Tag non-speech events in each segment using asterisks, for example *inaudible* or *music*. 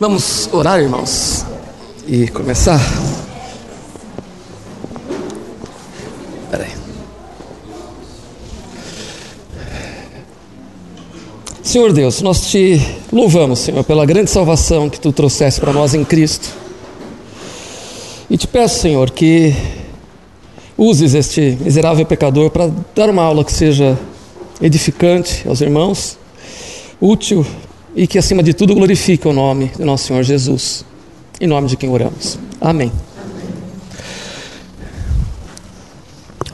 Vamos orar, irmãos, e começar. Peraí. Senhor Deus, nós te louvamos, Senhor, pela grande salvação que tu trouxeste para nós em Cristo. E te peço, Senhor, que uses este miserável pecador para dar uma aula que seja edificante aos irmãos, útil e que, acima de tudo, glorifique o nome do nosso Senhor Jesus. Em nome de quem oramos. Amém.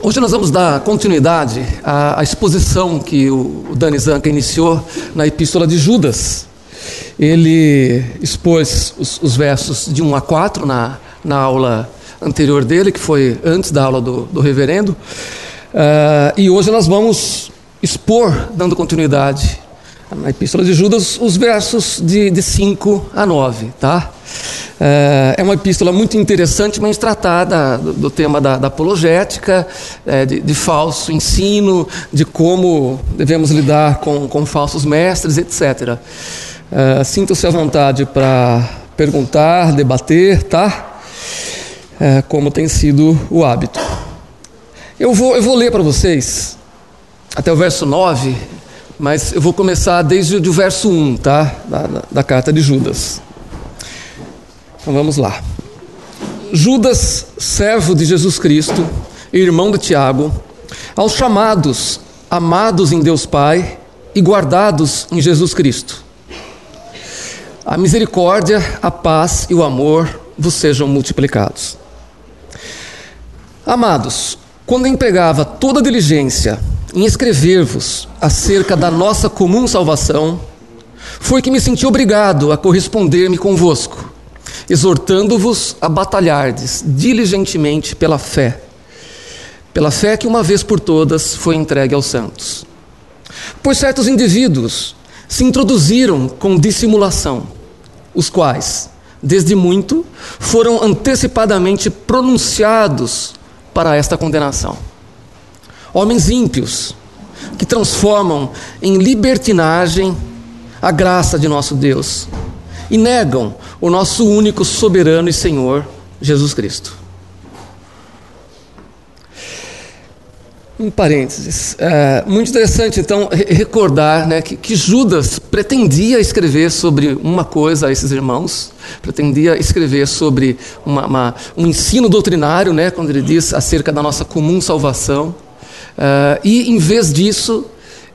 Hoje nós vamos dar continuidade à, à exposição que o, Dani Zanca iniciou na Epístola de Judas. Ele expôs os, os versos de 1 a 4 na, na aula anterior dele, que foi antes da aula do, do reverendo. Uh, e hoje nós vamos expor, dando continuidade na Epístola de Judas, os versos de, de 5 a 9, tá? É, é uma epístola muito interessante, mas tratada do, do tema da, da apologética, é, de, de, falso ensino, de como devemos lidar com, com falsos mestres, etc. É, Sinta-se à vontade para perguntar, debater, tá? É, como tem sido o hábito. Eu vou, eu vou ler para vocês até o verso 9 mas eu vou começar desde o verso 1, tá? Da, da, da carta de Judas. Então vamos lá. Judas, servo de Jesus Cristo, irmão de Tiago, aos chamados, amados em Deus Pai e guardados em Jesus Cristo. A misericórdia, a paz e o amor vos sejam multiplicados. Amados, quando empregava toda diligência em escrever-vos acerca da nossa comum salvação, foi que me senti obrigado a corresponder-me convosco, exortando-vos a batalhardes diligentemente pela fé, pela fé que uma vez por todas foi entregue aos santos. Pois certos indivíduos se introduziram com dissimulação, os quais, desde muito, foram antecipadamente pronunciados para esta condenação homens ímpios, que transformam em libertinagem a graça de nosso Deus e negam o nosso único soberano e Senhor, Jesus Cristo. Um parênteses. É, muito interessante, então, recordar né, que, que, Judas pretendia escrever sobre uma coisa a esses irmãos, pretendia escrever sobre uma, uma, um ensino doutrinário, né, quando ele diz acerca da nossa comum salvação. Uh, e, em vez disso,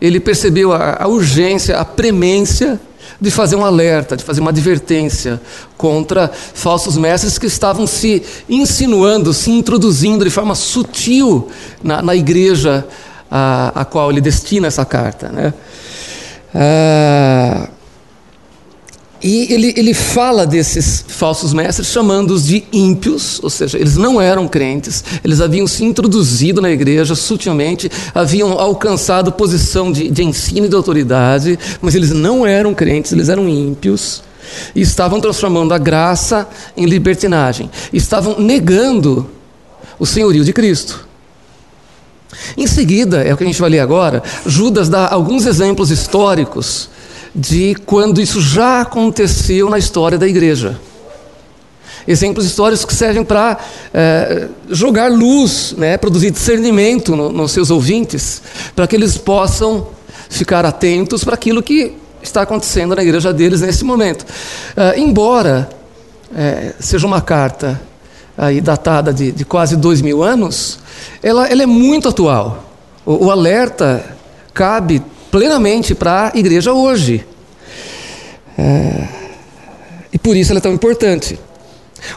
ele percebeu a, a, urgência, a premência de fazer um alerta, de fazer uma advertência contra falsos mestres que estavam se insinuando, se introduzindo de forma sutil na, na igreja a, a, qual ele destina essa carta. Né? Uh, e ele, ele fala desses falsos mestres chamando-os de ímpios, ou seja, eles não eram crentes, eles haviam se introduzido na igreja sutilmente, haviam alcançado posição de, de ensino e de autoridade, mas eles não eram crentes, eles eram ímpios e estavam transformando a graça em libertinagem, estavam negando o senhorio de Cristo. Em seguida, é o que a gente vai ler agora, Judas dá alguns exemplos históricos de quando isso já aconteceu na história da igreja. Exemplos históricos que servem para é, jogar luz, né, produzir discernimento no, nos seus ouvintes, para que eles possam ficar atentos para aquilo que está acontecendo na igreja deles nesse momento. É, embora é, seja uma carta aí datada de, de, quase dois mil anos, ela, ela é muito atual. O, o alerta cabe plenamente para a igreja hoje. É, e por isso ela é tão importante.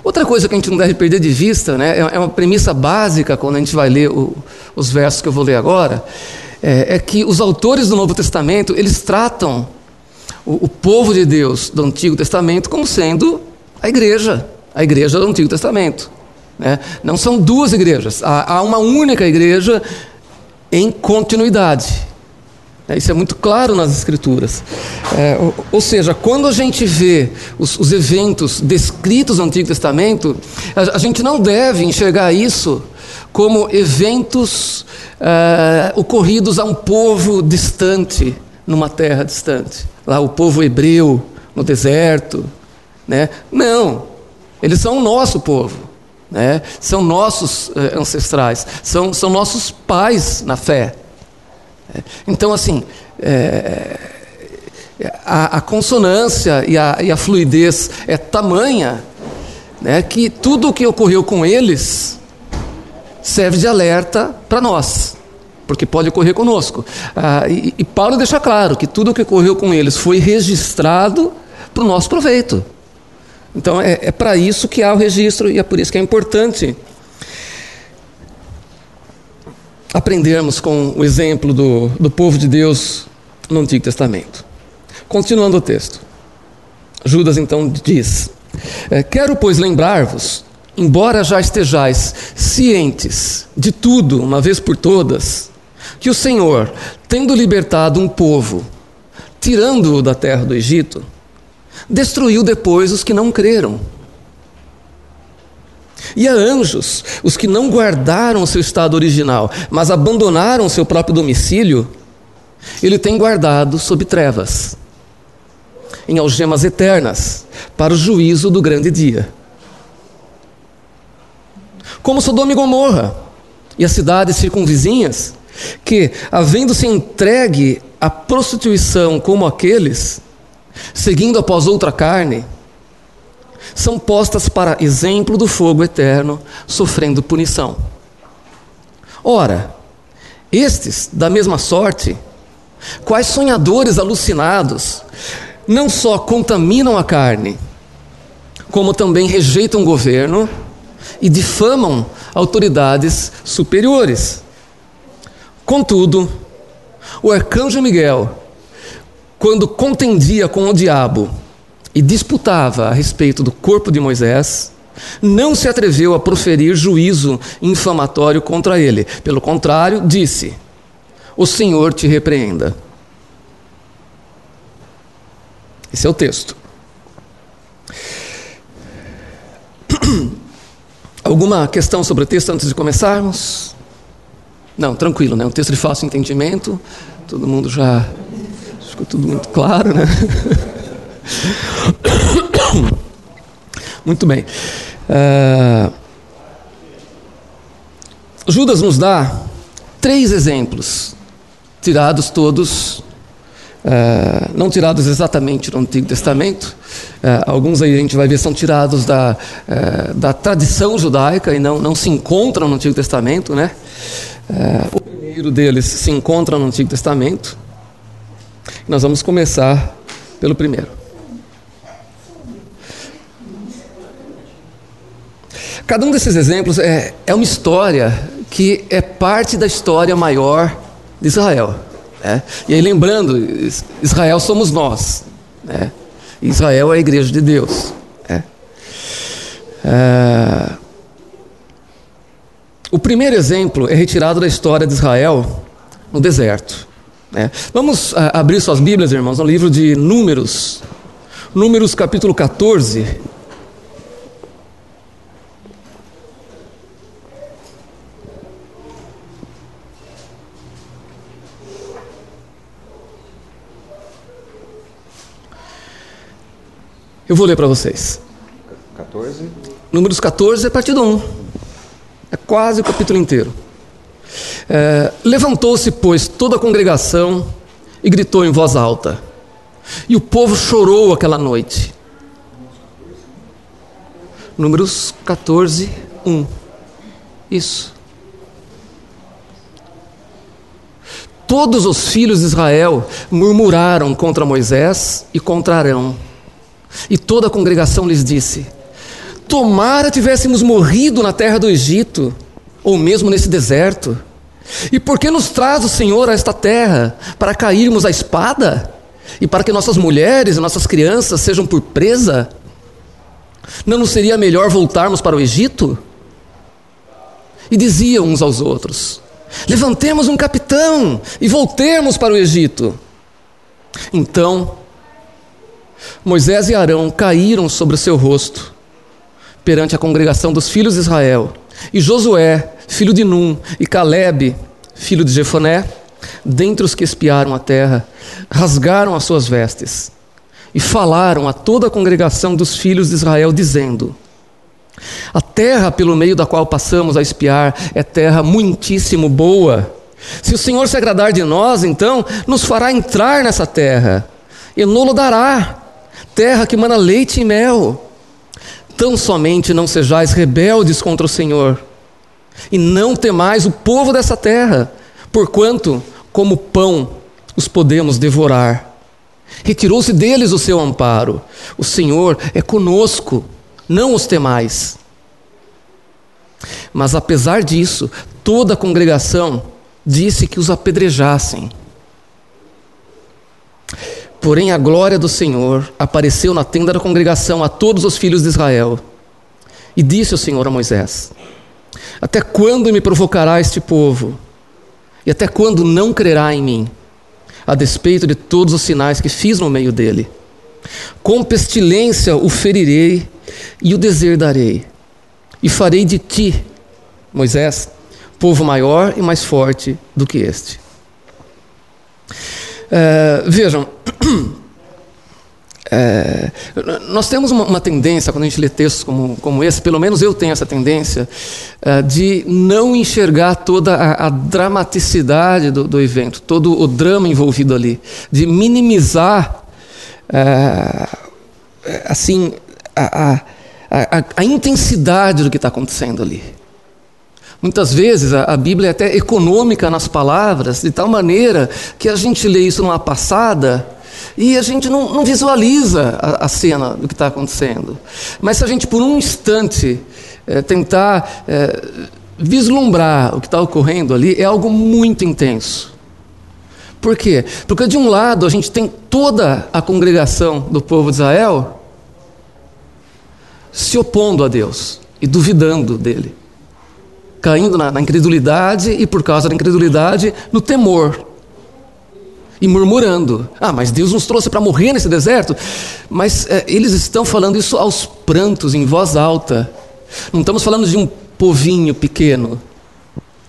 Outra coisa que a gente não deve perder de vista, né, é, é uma premissa básica quando a gente vai ler o, os versos que eu vou ler agora, é, é, que os autores do Novo Testamento eles tratam o, o povo de Deus do Antigo Testamento como sendo a igreja, a igreja do Antigo Testamento. Né? Não são duas igrejas, há, há uma única igreja em continuidade. É, isso é muito claro nas Escrituras. É, ou, seja, quando a gente vê os, os eventos descritos no Antigo Testamento, a, a, gente não deve enxergar isso como eventos é, ocorridos a um povo distante, numa terra distante. Lá, o povo hebreu, no deserto, Né? Não, eles são o nosso povo. Né? São nossos eh, ancestrais, são, são nossos pais na fé. Então, assim, é, a, a, consonância e a, e a, fluidez é tamanha né, que tudo o que ocorreu com eles serve de alerta para nós, porque pode ocorrer conosco. Ah, e, e Paulo deixa claro que tudo o que ocorreu com eles foi registrado para o nosso proveito. Então é, é para isso que há o registro e é por isso que é importante aprendermos com o exemplo do, do povo de Deus no Antigo Testamento. Continuando o texto. Judas então diz: é, Quero, pois, lembrar-vos, embora já estejais cientes de tudo, uma vez por todas, que o Senhor, tendo libertado um povo, tirando-o da terra do Egito, destruiu depois os que não creram. E a anjos, os que não guardaram o seu estado original, mas abandonaram o seu próprio domicílio, ele tem guardado sob trevas, em algemas eternas, para o juízo do grande dia. Como Sodoma e Gomorra e as cidades circunvizinhas, que, havendo-se entregue à prostituição como aqueles, seguindo após outra carne, são postas para exemplo do fogo eterno, sofrendo punição. Ora, estes, da mesma sorte, quais sonhadores alucinados, não só contaminam a carne, como também rejeitam o governo e difamam autoridades superiores. Contudo, o arcanjo Miguel, quando contendia com o diabo e disputava a respeito do corpo de Moisés, não se atreveu a proferir juízo infamatório contra ele. Pelo contrário, disse: O Senhor te repreenda. Esse é o texto. *clears throat* Alguma questão sobre o texto antes de começarmos? Não, tranquilo, né? Um texto de fácil entendimento. Todo mundo já ficou tudo muito claro, né? *laughs* *coughs* Muito bem. Uh, Judas nos dá três exemplos, tirados todos, uh, não tirados exatamente do Antigo Testamento, uh, alguns aí a gente vai ver são tirados da, da tradição judaica e não, não se encontram no Antigo Testamento, né? o primeiro deles se encontra no Antigo Testamento, nós vamos começar pelo primeiro. Cada um desses exemplos é, é uma história que é parte da história maior de Israel. Né? E aí, lembrando, Israel somos nós. Né? Israel é a igreja de Deus. Né? É... O primeiro exemplo é retirado da história de Israel no deserto. Né? Vamos ah, abrir suas Bíblias, irmãos, no livro de Números, Números capítulo 14. Eu vou ler para vocês. 14. Números 14 é a partir do 1. É quase o capítulo inteiro. É, Levantou-se, pois, toda a congregação e gritou em voz alta. E o povo chorou aquela noite. Números 14, 1. Isso. Todos os filhos de Israel murmuraram contra Moisés e contra Arão. E toda a congregação lhes disse: Tomara tivéssemos morrido na terra do Egito, ou mesmo nesse deserto e por que nos traz o Senhor a esta terra? Para cairmos à espada? E para que nossas mulheres e nossas crianças sejam por presa? Não nos seria melhor voltarmos para o Egito? E diziam uns aos outros: Levantemos um capitão e voltemos para o Egito. Então, Moisés e Arão caíram sobre o seu rosto perante a congregação dos filhos de Israel e Josué, filho de Num, e Caleb, filho de Jefoné, dentre os que espiaram a terra, rasgaram as suas vestes, e falaram a toda a congregação dos filhos de Israel, dizendo: A terra pelo meio da qual passamos a espiar é terra muitíssimo boa. Se o Senhor se agradar de nós, então nos fará entrar nessa terra e nos dará, terra que mana leite e mel. Tão somente não sejais rebeldes contra o Senhor, e não temais o povo dessa terra, porquanto, como pão, os podemos devorar. Retirou-se deles o seu amparo. O Senhor é conosco, não os temais. Mas apesar disso, toda a congregação disse que os apedrejassem. Porém, a glória do Senhor apareceu na tenda da congregação a todos os filhos de Israel. E disse o Senhor a Moisés: Até quando me provocará este povo? E até quando não crerá em mim? a despeito de todos os sinais que fiz no meio dele. Com pestilência o ferirei e o deserdarei, e farei de ti, Moisés, povo maior e mais forte do que este. É, vejam, É, *clears throat* nós temos uma, uma, tendência, quando a gente lê textos como, como esse, pelo menos eu tenho essa tendência, é, de não enxergar toda a, a dramaticidade do, do, evento, todo o drama envolvido ali, de minimizar é, assim a, a, a, intensidade do que está acontecendo ali. Muitas vezes a, Bíblia é até econômica nas palavras, de tal maneira que a gente lê isso numa passada e a gente não, não visualiza a, a, cena do que está acontecendo. Mas se a gente, por um instante, é, tentar é, vislumbrar o que está ocorrendo ali, é algo muito intenso. Por quê? Porque, de um lado, a gente tem toda a congregação do povo de Israel se opondo a Deus e duvidando dele, caindo na, na incredulidade e, por causa da incredulidade, no temor e murmurando. Ah, mas Deus nos trouxe para morrer nesse deserto. Mas é, eles estão falando isso aos prantos, em voz alta. Não estamos falando de um povinho pequeno.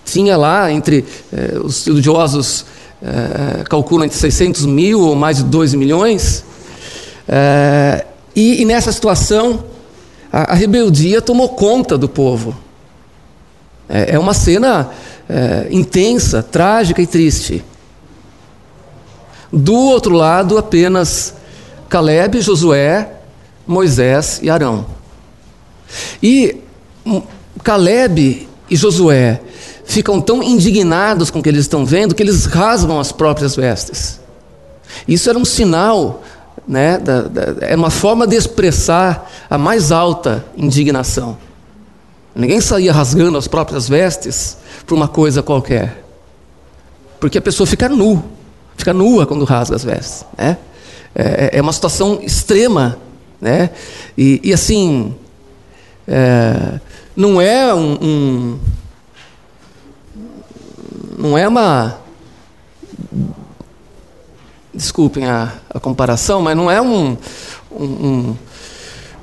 Tinha lá, entre é, os estudiosos é, calculam entre 600 mil ou mais de 2 milhões. É, e, e, nessa situação, a, a, rebeldia tomou conta do povo. É, é uma cena é, intensa, trágica e triste. Do outro lado, apenas Caleb, Josué, Moisés e Arão. E Caleb e Josué ficam tão indignados com o que eles estão vendo que eles rasgam as próprias vestes. Isso era um sinal, né, da, da, é uma forma de expressar a mais alta indignação. Ninguém saía rasgando as próprias vestes por uma coisa qualquer, porque a pessoa fica nu fica nua quando rasga as vestes. Né? É, é uma situação extrema. Né? E, e assim, é, não é um, um, Não é uma. Desculpem a, a comparação, mas não é um, um um,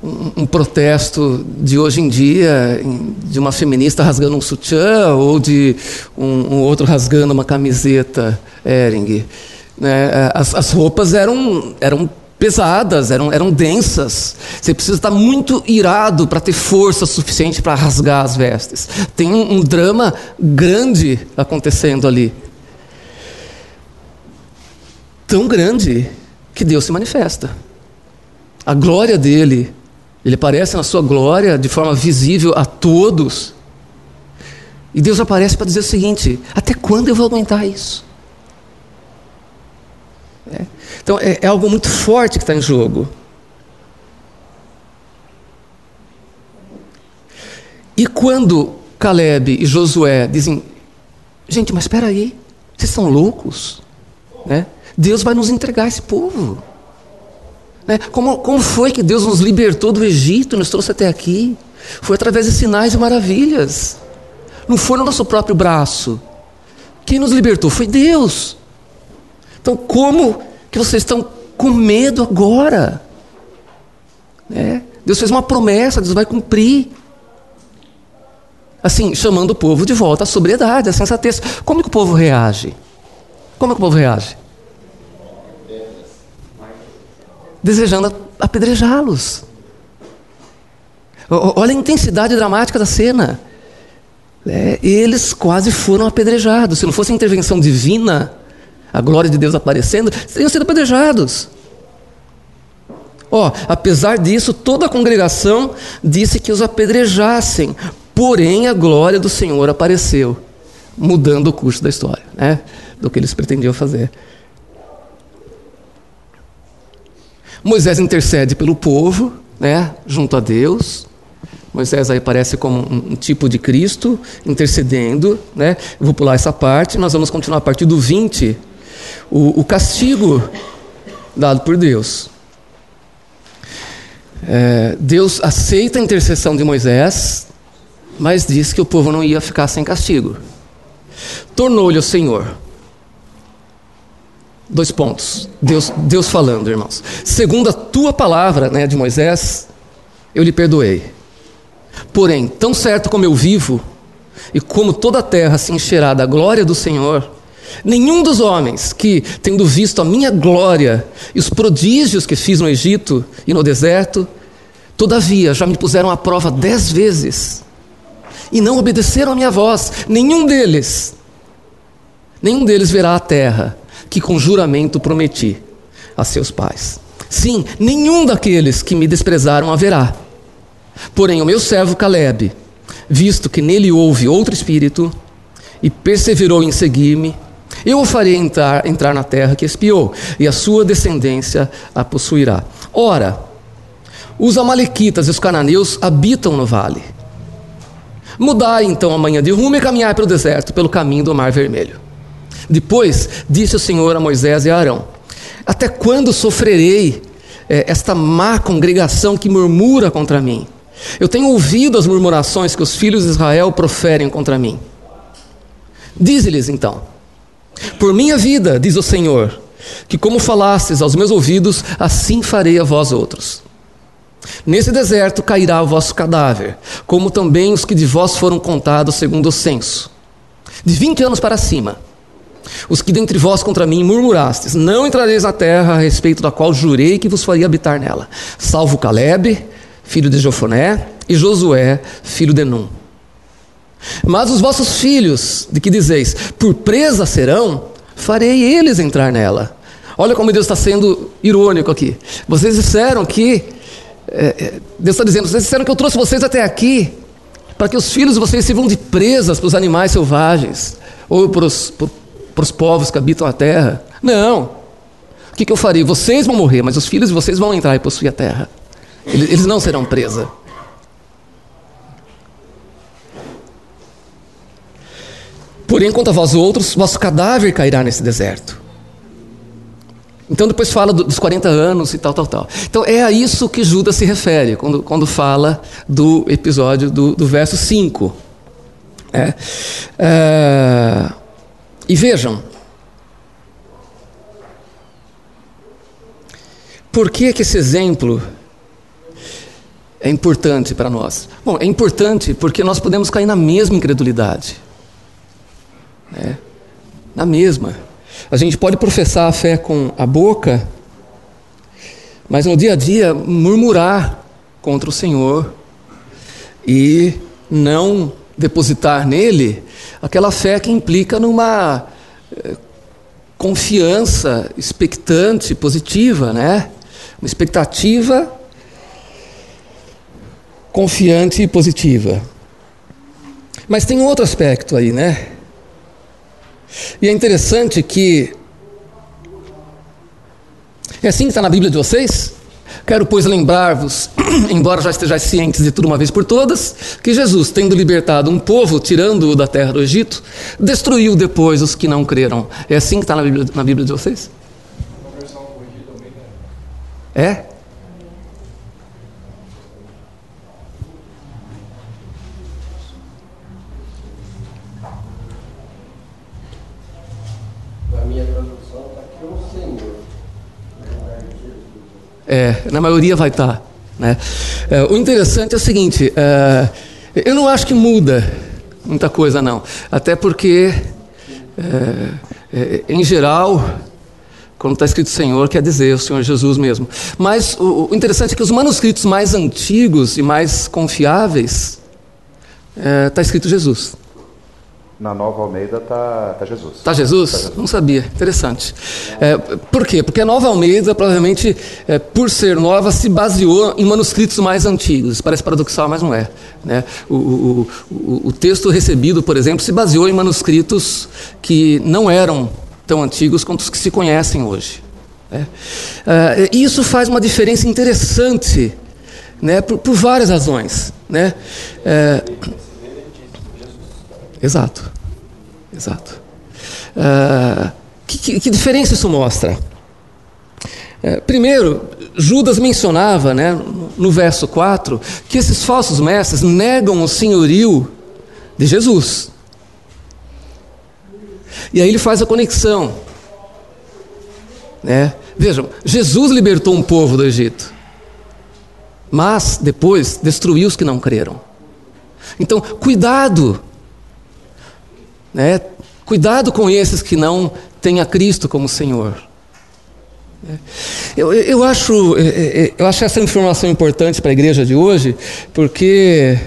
um, protesto de hoje em dia, de uma feminista rasgando um sutiã ou de um, um outro rasgando uma camiseta Ering. Né? As, as, roupas eram, eram pesadas, eram, eram densas. Você precisa estar muito irado para ter força suficiente para rasgar as vestes. Tem um, um drama grande acontecendo ali. Tão grande que Deus se manifesta. A glória dele ele aparece na sua glória de forma visível a todos. E Deus aparece para dizer o seguinte: até quando eu vou aguentar isso? É. Então é, é algo muito forte que está em jogo. E quando Caleb e Josué dizem: gente, mas espera aí, vocês são loucos? Né? Deus vai nos entregar esse povo. Né? Como, como foi que Deus nos libertou do Egito, nos trouxe até aqui? Foi através de sinais e maravilhas. Não foi no nosso próprio braço. Quem nos libertou foi Deus. Então, como que vocês estão com medo agora? Né? Deus fez uma promessa, Deus vai cumprir. Assim, chamando o povo de volta à sobriedade, à sensatez. Como que o povo reage? Como que o povo reage? Desejando apedrejá-los. Olha a intensidade dramática da cena. É, eles quase foram apedrejados. Se não fosse a intervenção divina, a glória de Deus aparecendo, teriam sido apedrejados. Ó, apesar disso, toda a congregação disse que os apedrejassem, porém a glória do Senhor apareceu, mudando o curso da história, né, do que eles pretendiam fazer. Moisés intercede pelo povo, né, junto a Deus. Moisés aí aparece como um, tipo de Cristo intercedendo, né? Vou pular essa parte, nós vamos continuar a partir do 20. O, o castigo dado por Deus. É, Deus aceita a intercessão de Moisés, mas diz que o povo não ia ficar sem castigo. Tornou-lhe o Senhor. Dois pontos. Deus, Deus falando, irmãos. Segundo a tua palavra, né, de Moisés, eu lhe perdoei. Porém, tão certo como eu vivo, e como toda a terra se encherá da glória do Senhor, nenhum dos homens que, tendo visto a minha glória e os prodígios que fiz no Egito e no deserto, todavia já me puseram à prova dez vezes e não obedeceram a minha voz, nenhum deles, nenhum deles verá a terra que com juramento prometi a seus pais. Sim, nenhum daqueles que me desprezaram haverá. Porém, o meu servo Caleb, visto que nele houve outro espírito e perseverou em seguir-me, eu o farei entrar, entrar na terra que espiou, e a sua descendência a possuirá. Ora, os Amalequitas e os cananeus habitam no vale. Mudai então amanhã de rumo e caminhai para o deserto, pelo caminho do Mar Vermelho. Depois disse o Senhor a Moisés e a Arão: Até quando sofrerei é, esta má congregação que murmura contra mim? Eu tenho ouvido as murmurações que os filhos de Israel proferem contra mim. Dize-lhes então: Por minha vida, diz o Senhor, que como falastes aos meus ouvidos, assim farei a vós outros. Nesse deserto cairá o vosso cadáver, como também os que de vós foram contados segundo o censo. De vinte anos para cima, os que dentre vós contra mim murmurastes, não entrareis na terra a respeito da qual jurei que vos faria habitar nela, salvo Caleb, filho de Jofoné, e Josué, filho de Num. Mas os vossos filhos, de que dizeis, por presa serão, farei eles entrar nela. Olha como Deus está sendo irônico aqui. Vocês disseram que, é, é Deus está dizendo, vocês disseram que eu trouxe vocês até aqui, para que os filhos de vocês sirvam de presas para os animais selvagens, ou para os, para os povos que habitam a terra. Não. O que, que eu farei? Vocês vão morrer, mas os filhos de vocês vão entrar e possuir a terra. Eles, eles não serão presa. Porém, quanto a vós outros, vosso cadáver cairá nesse deserto. Então depois fala dos 40 anos e tal, tal, tal. Então é a isso que Judas se refere quando, quando fala do episódio do, do verso 5. É, é, e vejam, por que, que esse exemplo é importante para nós? Bom, é importante porque nós podemos cair na mesma incredulidade. Né? Na mesma. A gente pode professar a fé com a boca, mas no dia a dia murmurar contra o Senhor e não depositar nele aquela fé que implica numa eh, confiança expectante, positiva, né? Uma expectativa confiante e positiva. Mas tem um outro aspecto aí, né? E é interessante que é assim que está na Bíblia de vocês? Quero, pois, lembrar-vos, *clears throat* embora já estejais cientes de tudo uma vez por todas, que Jesus, tendo libertado um povo, tirando-o da terra do Egito, destruiu depois os que não creram. É assim que está na Bíblia, na Bíblia de vocês? É? É, na maioria vai estar. Tá, né? É, o interessante é o seguinte: é, eu não acho que muda muita coisa, não. Até porque, é, é, em geral, Quando está escrito Senhor, quer dizer o Senhor Jesus mesmo. Mas o, o interessante é que os manuscritos mais antigos e mais confiáveis está é, escrito Jesus. Na Nova Almeida está tá Jesus. Está Jesus? Tá Jesus? Não sabia. Interessante. É, por quê? Porque a Nova Almeida, provavelmente, é, por ser nova, se baseou em manuscritos mais antigos. Parece paradoxal, mas não é. Né? O, o, o, o texto recebido, por exemplo, se baseou em manuscritos que não eram tão antigos quanto os que se conhecem hoje. Né? É, isso faz uma diferença interessante né? por, por várias razões. Né? É, Exato. Exato. Uh, que, que, que, diferença isso mostra? Uh, primeiro, Judas mencionava né, no, no verso 4 que esses falsos mestres negam o senhorio de Jesus. E aí ele faz a conexão. Né? Vejam, Jesus libertou um povo do Egito, mas depois destruiu os que não creram. Então, cuidado né? Cuidado com esses que não têm a Cristo como Senhor. Eu, eu, acho, é, é, é, eu acho essa informação importante para a igreja de hoje, porque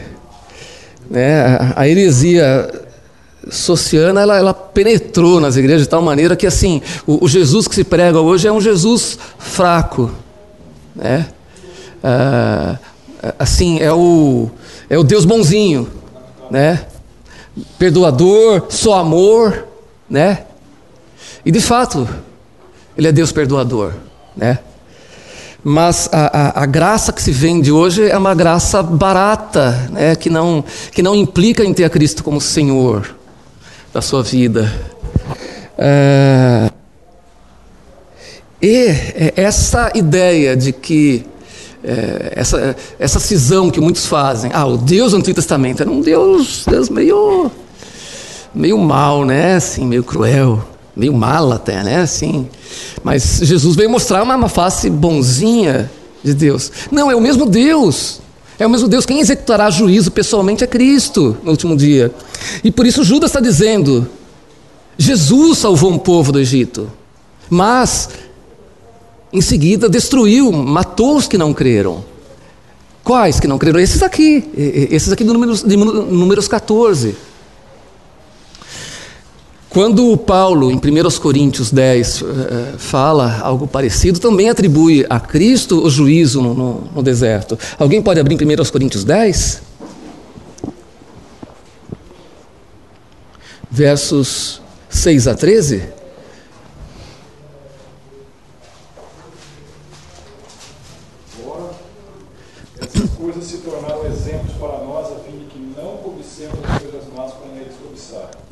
né, a heresia sociana ela, ela, penetrou nas igrejas de tal maneira que assim o, o Jesus que se prega hoje é um Jesus fraco, né? Ah, assim é o é o Deus bonzinho, né? Perdoador, só amor, né? E de fato, Ele é Deus perdoador, né? Mas a, a, a, graça que se vende hoje é uma graça barata, né? que, não, que não implica em ter a Cristo como Senhor da sua vida. É... E essa ideia de que é, essa, essa cisão que muitos fazem. Ah, o Deus do Antigo Testamento era um Deus, Deus meio, meio mal, né? Assim, meio cruel, meio mal até, né? Assim. Mas Jesus veio mostrar uma, uma face bonzinha de Deus. Não, é o mesmo Deus. É o mesmo Deus. Quem executará juízo pessoalmente é Cristo no último dia. E por isso Judas está dizendo: Jesus salvou um povo do Egito. Mas em seguida, destruiu, matou os que não creram. Quais que não creram? Esses aqui, esses aqui do números, de números 14. Quando Paulo, em 1 Coríntios 10, eh, fala algo parecido, também atribui a Cristo o juízo no, no, no deserto. Alguém pode abrir em 1 Coríntios 10? Versos 6 a 13?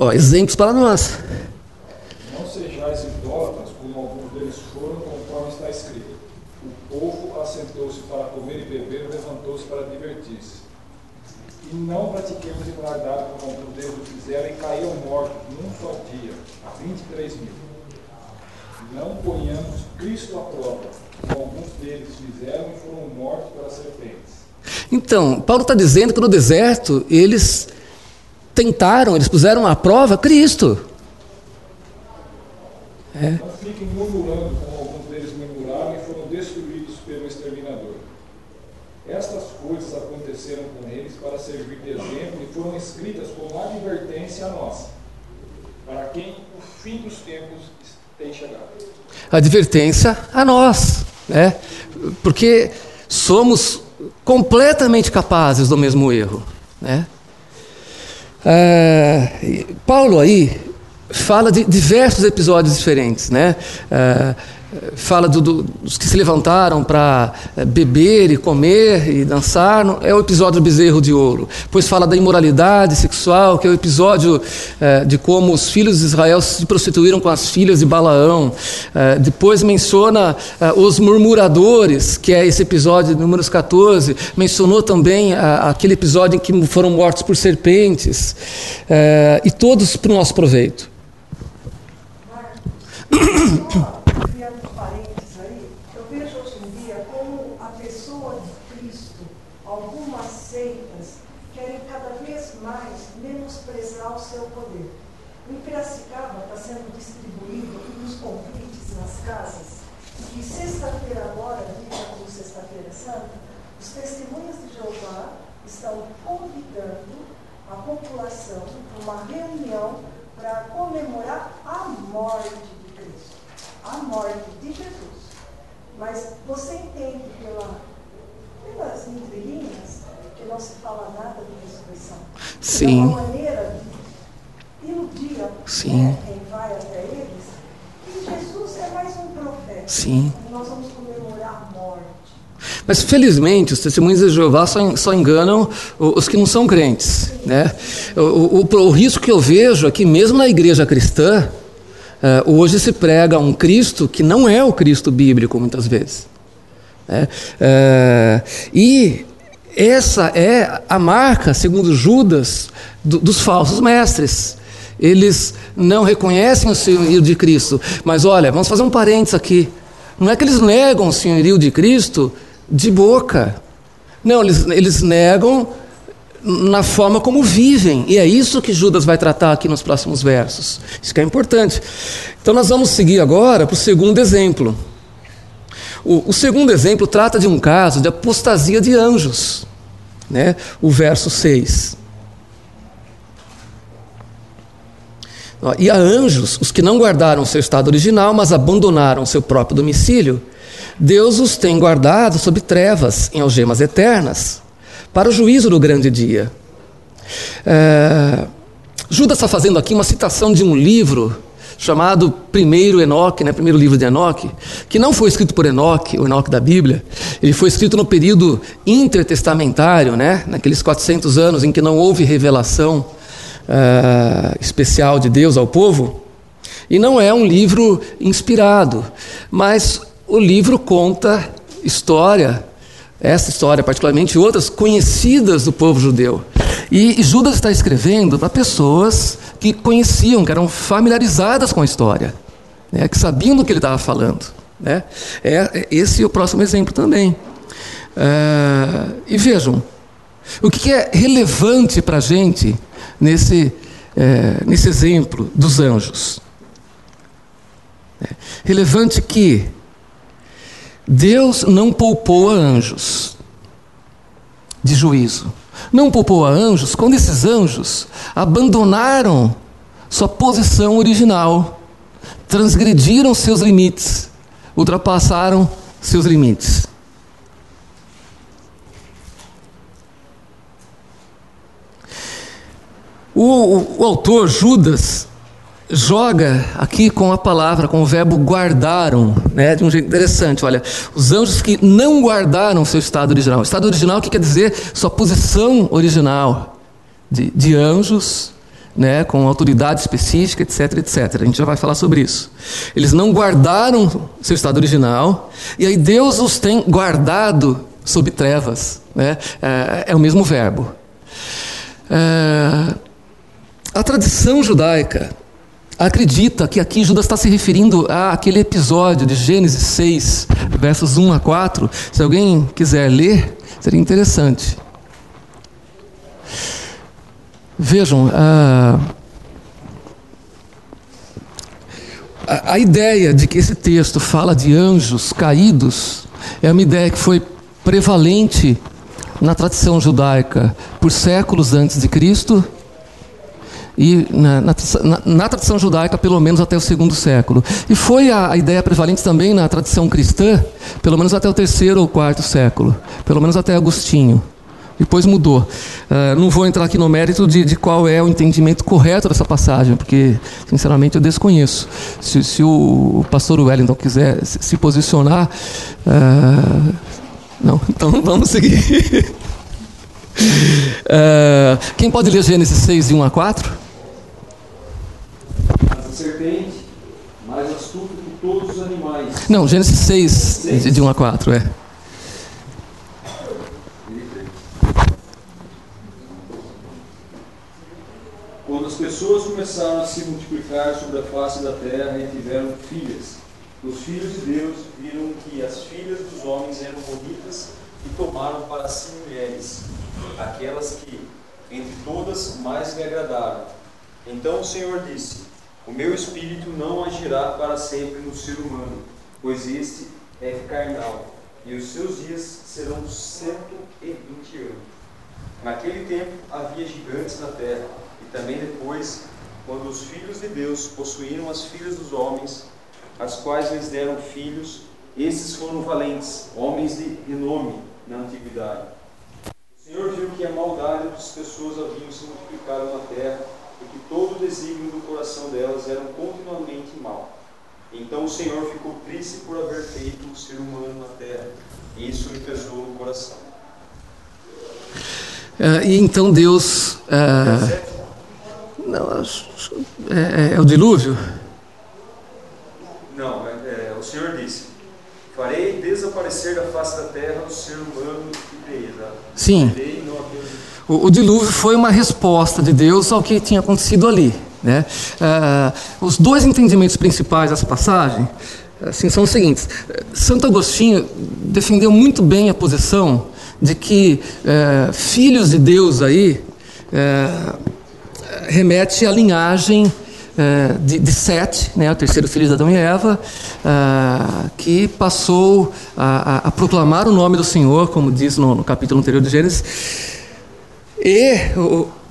Ó, exemplos para nós. Não sejais idólatras, como alguns deles foram, conforme está escrito. O povo assentou-se para comer e beber, levantou-se para divertir-se. E não pratiquemos imoralidade, como alguns deles o fizeram, e caíram mortos num só dia, 23 mil. Não ponhamos Cristo à prova, como alguns deles fizeram e foram mortos pelas serpentes. Então, Paulo está dizendo que no deserto eles tentaram, eles puseram à prova Cristo. É. Não fiquem murmurando como alguns deles murmuraram e foram destruídos pelo exterminador. Estas coisas aconteceram com eles para servir de exemplo e foram escritas como advertência a nós, para quem o fim dos tempos tem chegado. Advertência a nós, né? Porque somos completamente capazes do mesmo erro, né? É, Paulo aí fala de diversos episódios diferentes, né? É, fala do, do, dos que se levantaram para eh, beber e comer e dançar, é o episódio do bezerro de ouro. Depois fala da imoralidade sexual, que é o episódio eh, de como os filhos de Israel se prostituíram com as filhas de Balaão. Eh, depois menciona os murmuradores, que é esse episódio de números 14. Mencionou também aquele episódio em que foram mortos por serpentes. e todos para o nosso proveito. *coughs* *coughs* em Piracicaba está sendo distribuído nos convites nas casas, que sexta-feira agora, dia como sexta-feira santa, os testemunhas de Jeová estão convidando a população para uma reunião para comemorar a morte de Cristo, a morte de Jesus. Mas você entende pela, pelas entrelinhas que não se fala nada de ressurreição. Sim. É uma maneira de iludir Sim. né, quem vai até eles que Jesus é mais um profeta. Sim. Nós vamos comemorar a morte. Mas felizmente os testemunhos de Jeová só, só enganam os que não são crentes. Né? O, o, o, risco que eu vejo é que, mesmo na igreja cristã, uh, hoje se prega um Cristo que não é o Cristo bíblico, muitas vezes. Né? Uh, e essa é a marca, segundo Judas, do, dos falsos mestres. Eles não reconhecem o senhorio de Cristo. Mas olha, vamos fazer um parênteses aqui. Não é que eles negam o senhorio de Cristo de boca. Não, eles, eles negam na forma como vivem. E é isso que Judas vai tratar aqui nos próximos versos. Isso que é importante. Então nós vamos seguir agora para o segundo exemplo. O, o, segundo exemplo trata de um caso de apostasia de anjos. Né? O verso 6. E a anjos, os que não guardaram seu estado original, mas abandonaram seu próprio domicílio, Deus os tem guardado sob trevas, em algemas eternas, para o juízo do grande dia. É, Judas está fazendo aqui uma citação de um livro chamado Primeiro Enoque, né, primeiro livro de Enoque, que não foi escrito por Enoque, o Enoque da Bíblia, ele foi escrito no período intertestamentário, né, naqueles 400 anos em que não houve revelação uh, especial de Deus ao povo, e não é um livro inspirado, mas o livro conta história, essa história particularmente, e outras conhecidas do povo judeu. E, Judas está escrevendo para pessoas que conheciam, que eram familiarizadas com a história, né, que sabiam do que ele estava falando. Né? É, é, esse é o próximo exemplo também. É, e vejam, o que é relevante para a gente nesse, é, nesse exemplo dos anjos? É relevante que Deus não poupou a anjos de juízo. Não poupou a anjos quando esses anjos abandonaram sua posição original, transgrediram seus limites, ultrapassaram seus limites. O, o, o, autor Judas joga aqui com a palavra, com o verbo guardaram, né, de um jeito interessante. Olha, os anjos que não guardaram seu estado original. Estado original, o que quer dizer? Sua posição original de, de anjos, né, com autoridade específica, etc, etc. A gente já vai falar sobre isso. Eles não guardaram seu estado original, e aí Deus os tem guardado sob trevas. Né? É, é o mesmo verbo. É, a tradição judaica acredita que aqui Judas está se referindo àquele episódio de Gênesis 6, versos 1 a 4. Se alguém quiser ler, seria interessante. Vejam, a, a, a ideia de que esse texto fala de anjos caídos é uma ideia que foi prevalente na tradição judaica por séculos antes de Cristo e na, na, na, tradição judaica, pelo menos até o segundo século. E foi a, a, ideia prevalente também na tradição cristã, pelo menos até o terceiro ou quarto século, pelo menos até Agostinho. Depois mudou. Uh, não vou entrar aqui no mérito de, de, qual é o entendimento correto dessa passagem, porque, sinceramente, eu desconheço. Se, se o pastor Wellington quiser se, se posicionar. Uh, não, *laughs* então vamos seguir. uh, *laughs* quem pode ler Gênesis 6, de 1 a 4? Serpente, mais astuta que todos os animais. Não, Gênesis 6, 6. de 1 a 4, é. Quando as pessoas começaram a se multiplicar sobre a face da terra e tiveram filhas, os filhos de Deus viram que as filhas dos homens eram bonitas e tomaram para si mulheres, aquelas que, entre todas, mais lhe agradaram Então o Senhor disse: O meu espírito não agirá para sempre no ser humano, pois este é carnal, e os seus dias serão cento e vinte anos. Naquele tempo havia gigantes na terra, e também depois, quando os filhos de Deus possuíram as filhas dos homens, as quais lhes deram filhos, esses foram valentes, homens de renome na antiguidade. O Senhor viu que a maldade das pessoas haviam se multiplicado na terra que todo o desígnio do coração delas era continuamente mal. Então o Senhor ficou triste por haver feito o ser humano na terra, e isso lhe pesou no coração. Uh, e então Deus. Uh, não, é, é, o dilúvio? Não, é, é, o Senhor disse: Farei desaparecer da face da terra o ser humano e beleza. Sim. O, o, dilúvio foi uma resposta de Deus ao que tinha acontecido ali. Né? Uh, os dois entendimentos principais dessa passagem assim, são os seguintes: Santo Agostinho defendeu muito bem a posição de que é, filhos de Deus aí é, remete à linhagem é, de, de Sete, né, o terceiro filho de Adão e Eva, é, que passou a, a, a, proclamar o nome do Senhor, como diz no, no capítulo anterior de Gênesis, e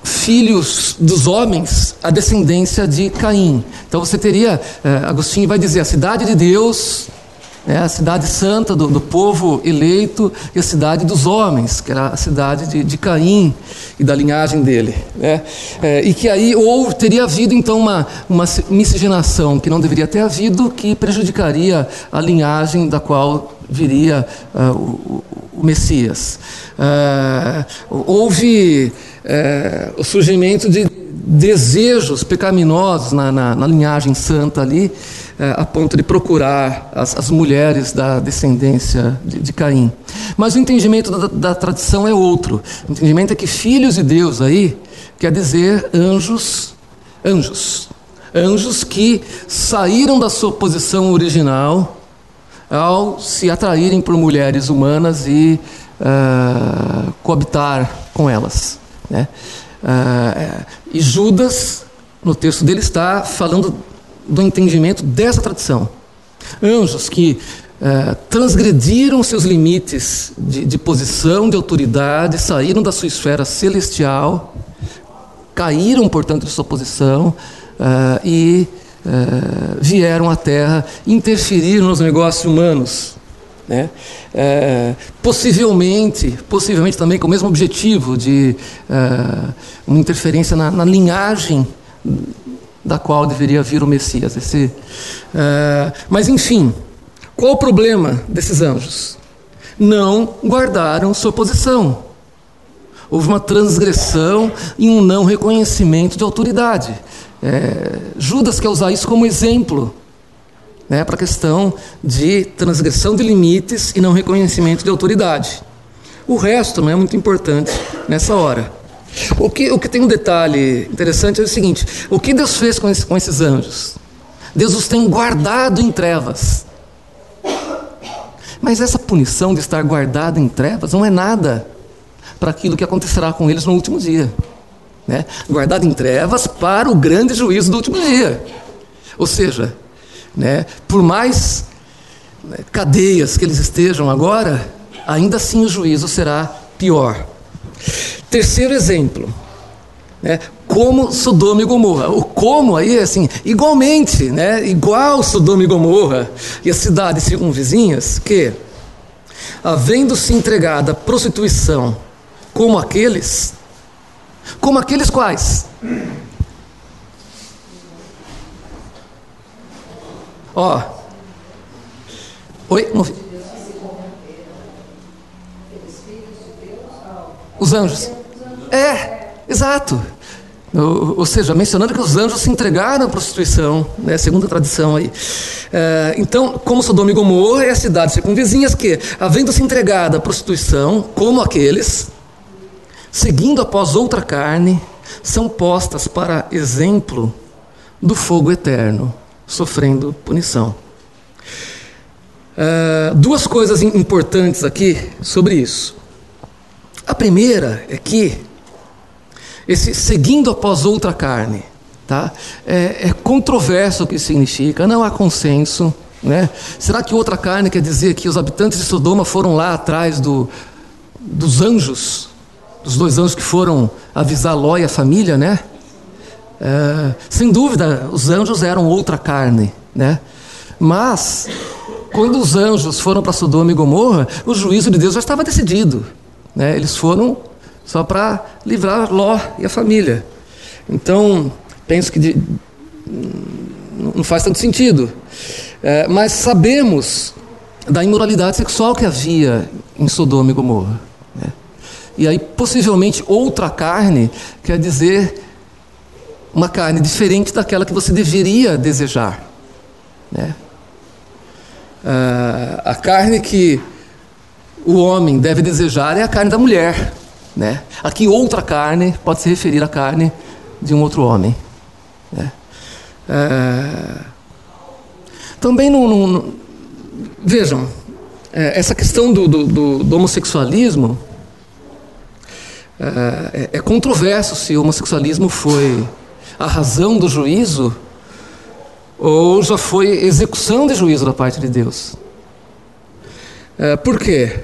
filhos dos homens, a descendência de Caim. Então você teria, é, Agostinho vai dizer, a cidade de Deus é a cidade santa do, do, povo eleito e a cidade dos homens, que era a cidade de, de Caim e da linhagem dele. Né? É, e que aí ou teria havido então uma, uma miscigenação que não deveria ter havido, que prejudicaria a linhagem da qual viria uh, o, o, Messias. Uh, houve uh, o surgimento de desejos pecaminosos na, na, na linhagem santa ali, é, a ponto de procurar as, as mulheres da descendência de, de, Caim. Mas o entendimento da, da tradição é outro. O entendimento é que filhos de Deus aí quer dizer anjos, anjos, anjos que saíram da sua posição original ao se atraírem por mulheres humanas e uh, coabitar com elas. Né? Uh, e Judas, no texto dele, está falando do entendimento dessa tradição. Anjos que uh, transgrediram seus limites de, de posição, de autoridade, saíram da sua esfera celestial, caíram, portanto, de sua posição uh, e vieram à Terra interferir nos negócios humanos. Né? É, possivelmente, possivelmente também com o mesmo objetivo de é, uma interferência na, na, linhagem da qual deveria vir o Messias. Esse, mas enfim, qual o problema desses anjos? Não guardaram sua posição. Houve uma transgressão e um não reconhecimento de autoridade. É, Judas quer usar isso como exemplo né, para a questão de transgressão de limites e não reconhecimento de autoridade. O resto não é muito importante nessa hora. O que, o que tem um detalhe interessante é o seguinte: o que Deus fez com, esse, com esses anjos? Deus os tem guardado em trevas. Mas essa punição de estar guardado em trevas não é nada para aquilo que acontecerá com eles no último dia. Né? Guardado em trevas para o grande juízo do último dia. Ou seja, né? Por mais né, cadeias que eles estejam agora, ainda assim o juízo será pior. Terceiro exemplo, né? como Sodoma e Gomorra. O como aí é assim, igualmente, né? igual Sodoma e Gomorra e as cidades circunvizinhas, que, havendo se entregado à prostituição como aqueles, como aqueles quais? Ó. Oi? Não. Os anjos. É, exato. Ou, seja, mencionando que os anjos se entregaram à prostituição, né, segundo a tradição aí. É, então, como Sodoma e Gomorra é a cidade circunvizinhas que, havendo se entregado à prostituição, como aqueles, seguindo após outra carne, são postas para exemplo do fogo eterno sofrendo punição. Uh, duas coisas importantes aqui sobre isso. A primeira é que esse seguindo após outra carne, Tá? É, é controverso o que significa, não há consenso. Né? Será que outra carne quer dizer que os habitantes de Sodoma foram lá atrás do, dos anjos, dos dois anjos que foram avisar Ló e a família, né? É, sem dúvida, os anjos eram outra carne, né? Mas quando os anjos foram para Sodoma e Gomorra, o juízo de Deus já estava decidido, né? Eles foram só para livrar Ló e a família. Então, penso que de, não faz tanto sentido. É, mas sabemos da imoralidade sexual que havia em Sodoma e Gomorra. E aí, possivelmente, outra carne quer dizer uma carne diferente daquela que você deveria desejar. Né? Ah, a carne que o homem deve desejar é a carne da mulher. Né? Aqui, outra carne pode se referir à carne de um outro homem. Né? Ah, também não, vejam é, essa questão do, do, do, do homossexualismo é, é, controverso se o homossexualismo foi a razão do juízo ou já foi execução de juízo da parte de Deus. É, por quê?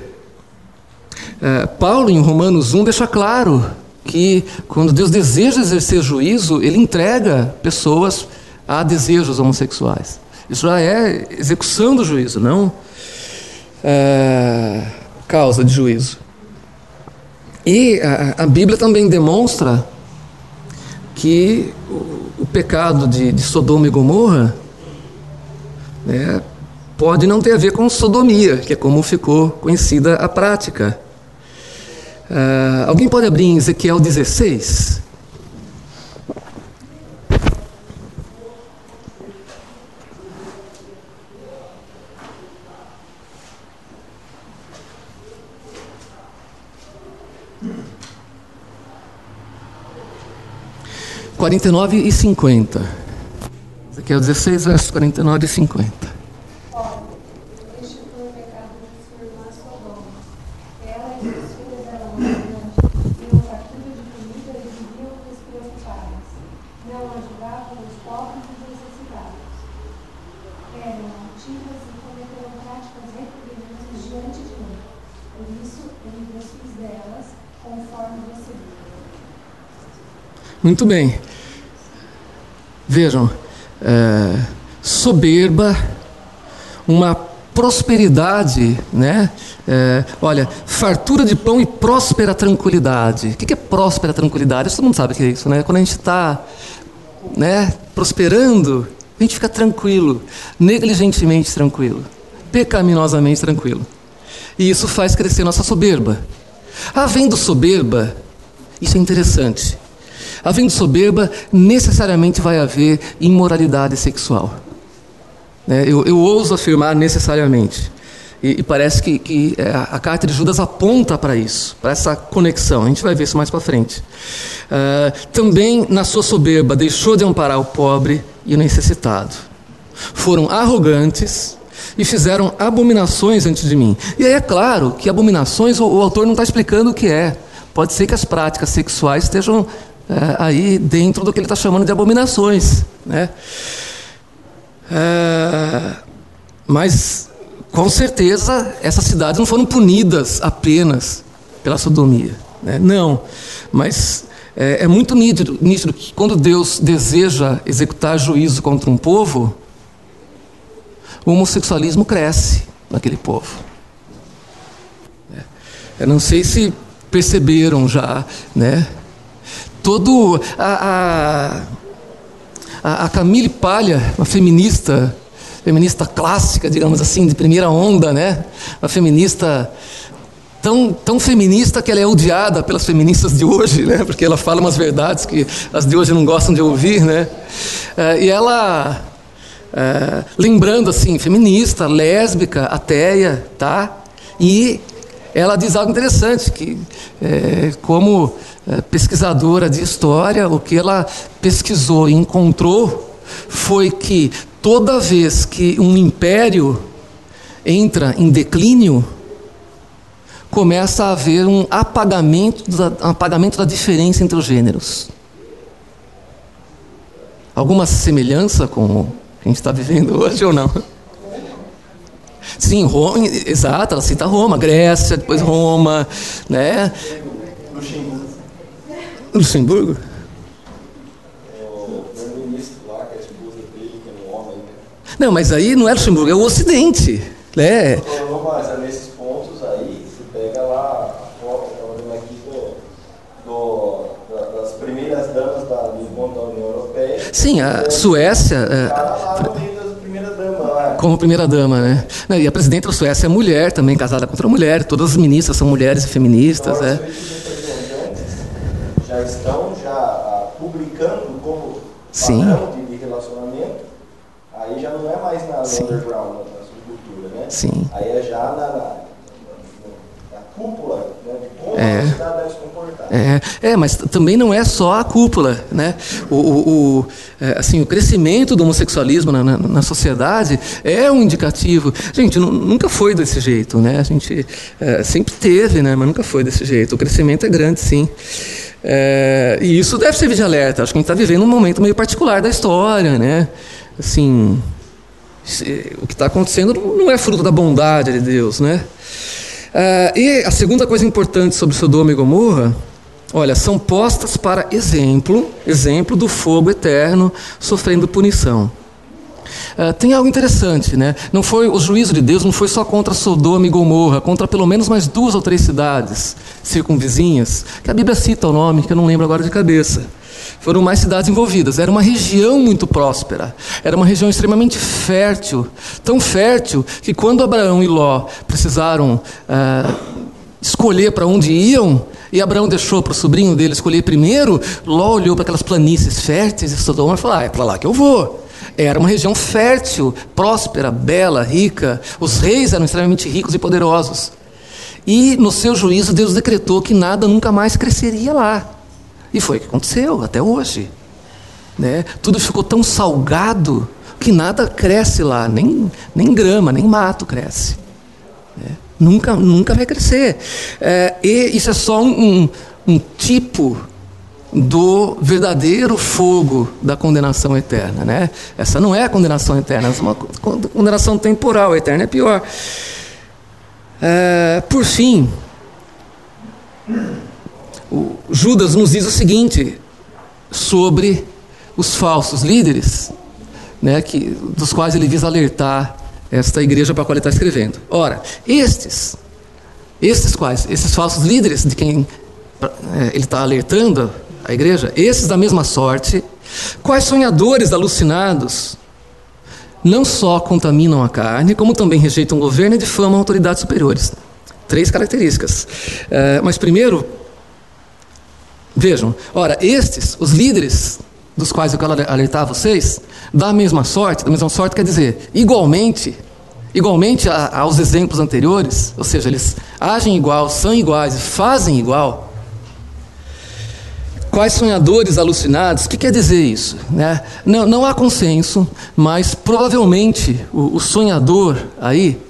É, Paulo, em Romanos 1, deixa claro que quando Deus deseja exercer juízo, ele entrega pessoas a desejos homossexuais. Isso já é execução do juízo, não é, causa de juízo. E a, a, Bíblia também demonstra que o, o pecado de, de, Sodoma e Gomorra né, pode não ter a ver com sodomia, que é como ficou conhecida a prática. Uh, alguém pode abrir em Ezequiel 16? 49 e 50. Ezequiel 16, versos 49 e 50. Muito bem. Vejam, é, soberba, uma prosperidade, né? É, olha, fartura de pão e próspera tranquilidade. O que é próspera tranquilidade? Todo mundo sabe o que é isso, né? Quando a gente está né, prosperando, a gente fica tranquilo, negligentemente tranquilo, pecaminosamente tranquilo. E isso faz crescer nossa soberba. Havendo soberba, isso é interessante. Havendo soberba, necessariamente vai haver imoralidade sexual. Né? Eu, eu ouso afirmar necessariamente. E, e parece que, que é, a carta de Judas aponta para isso, para essa conexão. A gente vai ver isso mais para frente. Uh, também, na sua soberba, deixou de amparar o pobre e o necessitado. Foram arrogantes e fizeram abominações antes de mim. E aí é claro que abominações o, o autor não está explicando o que é. Pode ser que as práticas sexuais estejam é, aí dentro do que ele está chamando de abominações. Né? É, mas, com certeza, essas cidades não foram punidas apenas pela sodomia. Né? Não, mas é, é muito nítido, nítido que quando Deus deseja executar juízo contra um povo, o homossexualismo cresce naquele povo. É, eu não sei se perceberam já, né? Todo a, a, a Camille Palha, uma feminista, feminista clássica, digamos assim, de primeira onda, né? Uma feminista tão, tão feminista que ela é odiada pelas feministas de hoje, né? Porque ela fala umas verdades que as de hoje não gostam de ouvir, né? É, e ela, é, lembrando assim, feminista, lésbica, ateia, tá? E ela diz algo interessante, que é, como é, pesquisadora de história, o que ela pesquisou e encontrou foi que toda vez que um império entra em declínio, começa a haver um apagamento da, um apagamento da diferença entre os gêneros. alguma semelhança com o que a gente está vivendo hoje ou não? Sim, Roma, exato, ela cita Roma, Grécia, depois Roma, né? Luxemburgo. Luxemburgo? O primeiro-ministro lá, que a esposa dele, que é homem? Não, mas aí não é Luxemburgo, é o Ocidente. Né? Não, mas é nesses pontos aí, você pega lá a foto, estava vendo aqui do, do, da- das primeiras damas da, da União Europeia. Sim, a Suécia, é, cara lá no meio das primeiras damas lá. Como primeira-dama, né? E a presidente da Suécia é mulher também, casada com outra mulher. Todas as ministras são mulheres e feministas. Agora, É. os representantes já estão já ah, publicando como Sim. padrão de, relacionamento, aí já não é mais na, Sim. underground, na, subcultura, né? Sim. Aí é já na, na, na- na cúpula né, de como É. a sociedade deve se. É, é, mas também não é só a cúpula, né? O, o- o, é, assim, o crescimento do homossexualismo na, na- na sociedade é um indicativo. Gente, nu- nunca foi desse jeito, né? A gente é, sempre teve, né? Mas nunca foi desse jeito. O crescimento é grande, sim. É, e isso deve servir de alerta. Acho que a gente está vivendo um momento meio particular da história, né? Assim, o que está acontecendo não é fruto da bondade de Deus, né? Ah, e a segunda coisa importante sobre Sodoma e Gomorra, olha, são postas para exemplo, exemplo do fogo eterno sofrendo punição. Ah, tem algo interessante, né? Não foi o juízo de Deus não foi só contra Sodoma e Gomorra, contra pelo menos mais duas ou três cidades circunvizinhas, que a Bíblia cita o nome, que eu não lembro agora de cabeça. Foram mais cidades envolvidas. Era uma região muito próspera. Era uma região extremamente fértil. Tão fértil que quando Abraão e Ló precisaram ah, escolher para onde iam, e Abraão deixou para o sobrinho dele escolher primeiro, Ló olhou para aquelas planícies férteis e Sodoma e falou: ah, é para lá que eu vou. Era uma região fértil, próspera, bela, rica. Os reis eram extremamente ricos e poderosos. E no seu juízo, Deus decretou que nada nunca mais cresceria lá. E foi o que aconteceu até hoje. Né? Tudo ficou tão salgado que nada cresce lá, nem, nem grama, nem mato cresce. Nunca, nunca vai crescer. É, e isso é só um, um- tipo do verdadeiro fogo da condenação eterna. Né? Essa não é a condenação eterna, é uma con- condenação temporal. Eterna é pior. É, por fim, Judas nos diz o seguinte sobre os falsos líderes, né, que, dos quais ele visa alertar esta igreja para a qual ele está escrevendo. Ora, estes, estes quais? Esses falsos líderes de quem eh, ele está alertando a igreja, esses da mesma sorte, quais sonhadores alucinados, não só contaminam a carne, como também rejeitam governo e difamam autoridades superiores. Três características. Eh, mas primeiro, Vejam, ora, estes, os líderes dos quais eu quero alertar vocês, da mesma sorte, da mesma sorte quer dizer, igualmente, igualmente a- aos exemplos anteriores, ou seja, eles agem igual, são iguais e fazem igual. Quais sonhadores alucinados? O que quer dizer isso? né? Não, não há consenso, mas provavelmente o, o sonhador aí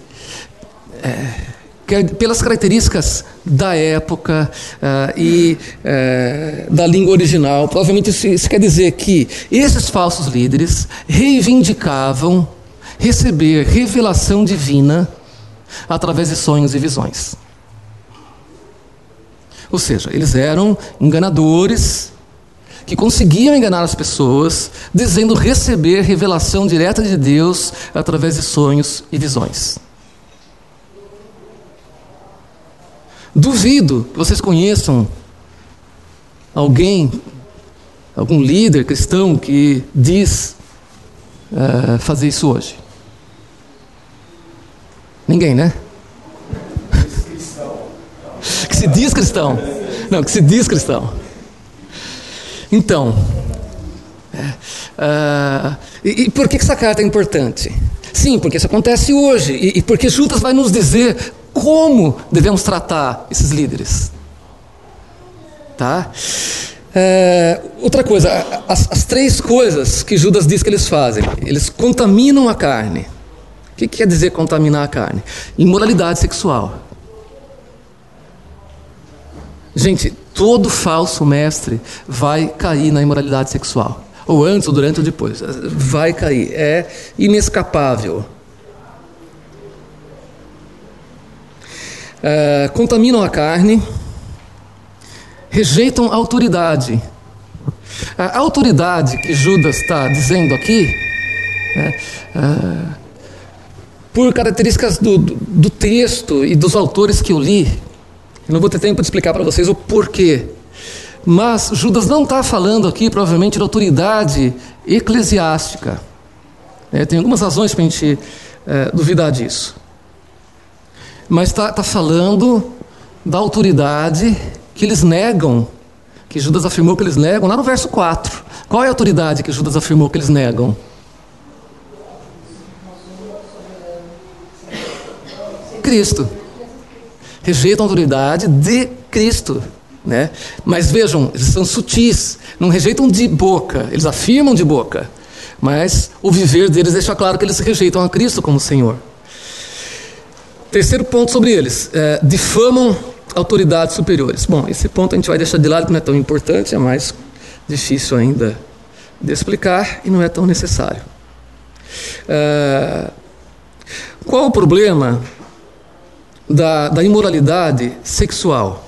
quer- pelas características da época ah, e eh, da língua original, provavelmente isso, isso quer dizer que esses falsos líderes reivindicavam receber revelação divina através de sonhos e visões. Ou seja, eles eram enganadores que conseguiam enganar as pessoas, dizendo receber revelação direta de Deus através de sonhos e visões. Duvido que vocês conheçam alguém, algum líder cristão que diz eh, fazer isso hoje. Ninguém, né? *laughs* que se diz cristão. Não, que se diz cristão. Então, ah, e, e por que que essa carta é importante? Sim, porque isso acontece hoje e, e porque Judas vai nos dizer como devemos tratar esses líderes. Tá? É, outra coisa, as, as três coisas que Judas diz que eles fazem: eles contaminam a carne. O que, que quer dizer contaminar a carne? Imoralidade sexual. Gente, todo falso mestre vai cair na imoralidade sexual. ou antes, ou durante, ou depois. Vai cair, é inescapável. É, contaminam a carne, rejeitam a autoridade. A autoridade que Judas está dizendo aqui, né, é, por características do, do texto e dos autores que eu li, eu não vou ter tempo de explicar para vocês o porquê. Mas Judas não está falando aqui, provavelmente, de autoridade eclesiástica. É, tem algumas razões para a gente é, duvidar disso. Mas está tá falando da autoridade que eles negam, que Judas afirmou que eles negam, lá no verso 4. Qual é a autoridade que Judas afirmou que eles negam? Cristo. Rejeitam a autoridade de Cristo. Né? Mas vejam, eles são sutis, não rejeitam de boca, eles afirmam de boca, mas o viver deles deixa claro que eles rejeitam a Cristo como Senhor. Terceiro ponto sobre eles: é, difamam autoridades superiores. Bom, esse ponto a gente vai deixar de lado, que não é tão importante, é mais difícil ainda de explicar e não é tão necessário. É, qual o problema da, da imoralidade sexual?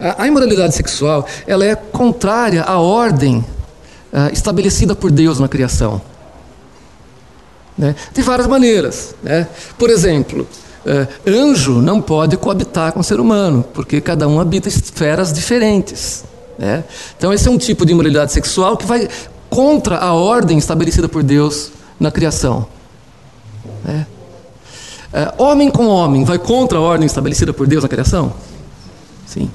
A imoralidade sexual ela é contrária à ordem uh, estabelecida por Deus na criação. Né? De várias maneiras. Né? Por exemplo, uh, anjo não pode coabitar com o ser humano, porque cada um habita esferas diferentes. Né? Então, esse é um tipo de imoralidade sexual que vai contra a ordem estabelecida por Deus na criação. Né? Uh, homem com homem vai contra a ordem estabelecida por Deus na criação? Sim.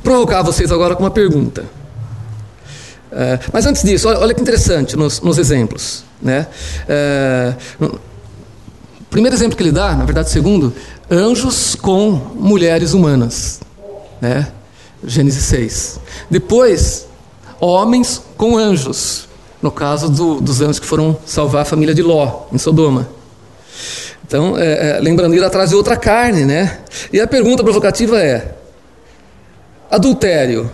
provocar vocês agora com uma pergunta. É, mas antes disso, olha, olha que interessante nos, nos exemplos. Né? É, primeiro exemplo que ele dá, na verdade, segundo, anjos com mulheres humanas. Né? Gênesis 6. Depois, homens com anjos. No caso do, dos anjos que foram salvar a família de Ló, em Sodoma. Então, é, é, lembrando, ir atrás de outra carne, né? E a pergunta provocativa é: Adultério,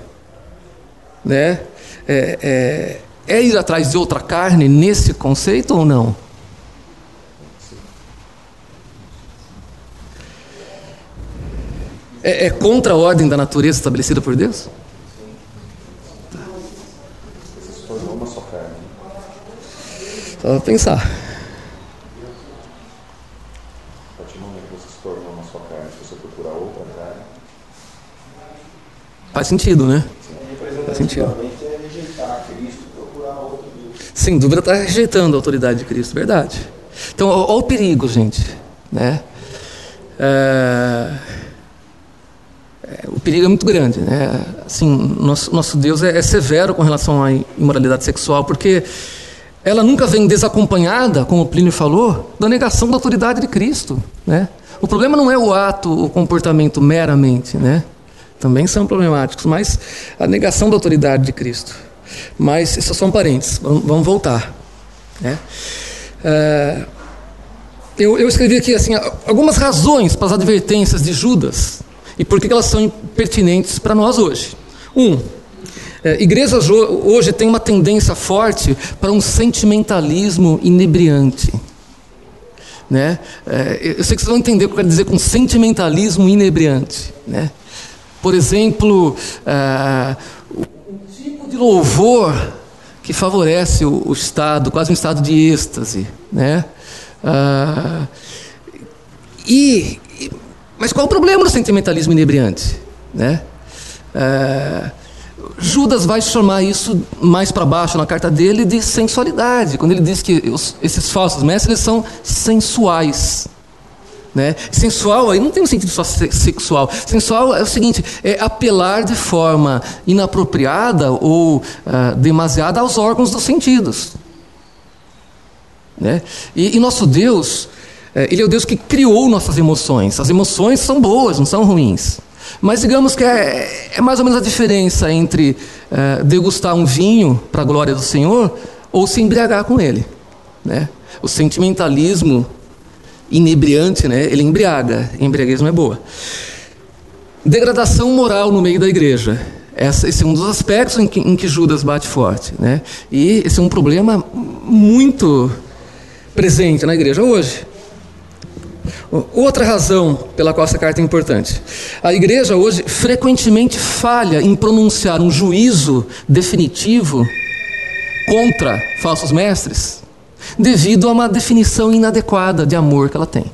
né? É, é, é ir atrás de outra carne nesse conceito ou não? É, é, contra a ordem da natureza estabelecida por Deus? Uma só. Só pensar. Faz sentido, né? Faz sentido. Sem dúvida está rejeitando a autoridade de Cristo, verdade. Então, olha o perigo, gente. Né? É... É, o perigo é muito grande. Né? Assim, nosso, nosso Deus é, é severo com relação à imoralidade sexual, porque ela nunca vem desacompanhada, como Plínio falou, da negação da autoridade de Cristo. Né? O problema não é o ato, o comportamento meramente, né? também são problemáticos, mas a negação da autoridade de Cristo. Mas isso são parentes, vamos voltar. Né? É, eu, eu, escrevi aqui assim, algumas razões para as advertências de Judas e por que elas são pertinentes para nós hoje. Um, é, igrejas hoje têm uma tendência forte para um sentimentalismo inebriante. Né? É, eu sei que vocês vão entender o que eu quero dizer com sentimentalismo inebriante. Né? Por exemplo, tipo de louvor que favorece o, o, estado, quase um estado de êxtase, né? Uh, e, e, mas qual o problema do sentimentalismo inebriante, né? Uh, Judas vai chamar isso mais para baixo na carta dele de sensualidade, quando ele diz que os, esses falsos mestres são sensuais. Né? Sensual aí não tem um sentido só sexual. Sensual é o seguinte: é apelar de forma inapropriada ou uh, demasiada aos órgãos dos sentidos. Né? E, e nosso Deus, é, Ele é o Deus que criou nossas emoções. As emoções são boas, não são ruins. Mas digamos que é, é mais ou menos a diferença entre uh, degustar um vinho para a glória do Senhor ou se embriagar com ele. Né? O sentimentalismo inebriante, né? Ele embriaga. Embriaguez não é boa. degradação moral no meio da igreja. esse é um dos aspectos em que, em que Judas bate forte. Né? E esse é um problema muito presente na igreja hoje. Outra razão pela qual essa carta é importante. A igreja hoje frequentemente falha em pronunciar um juízo definitivo contra falsos mestres devido a uma definição inadequada de amor que ela tem.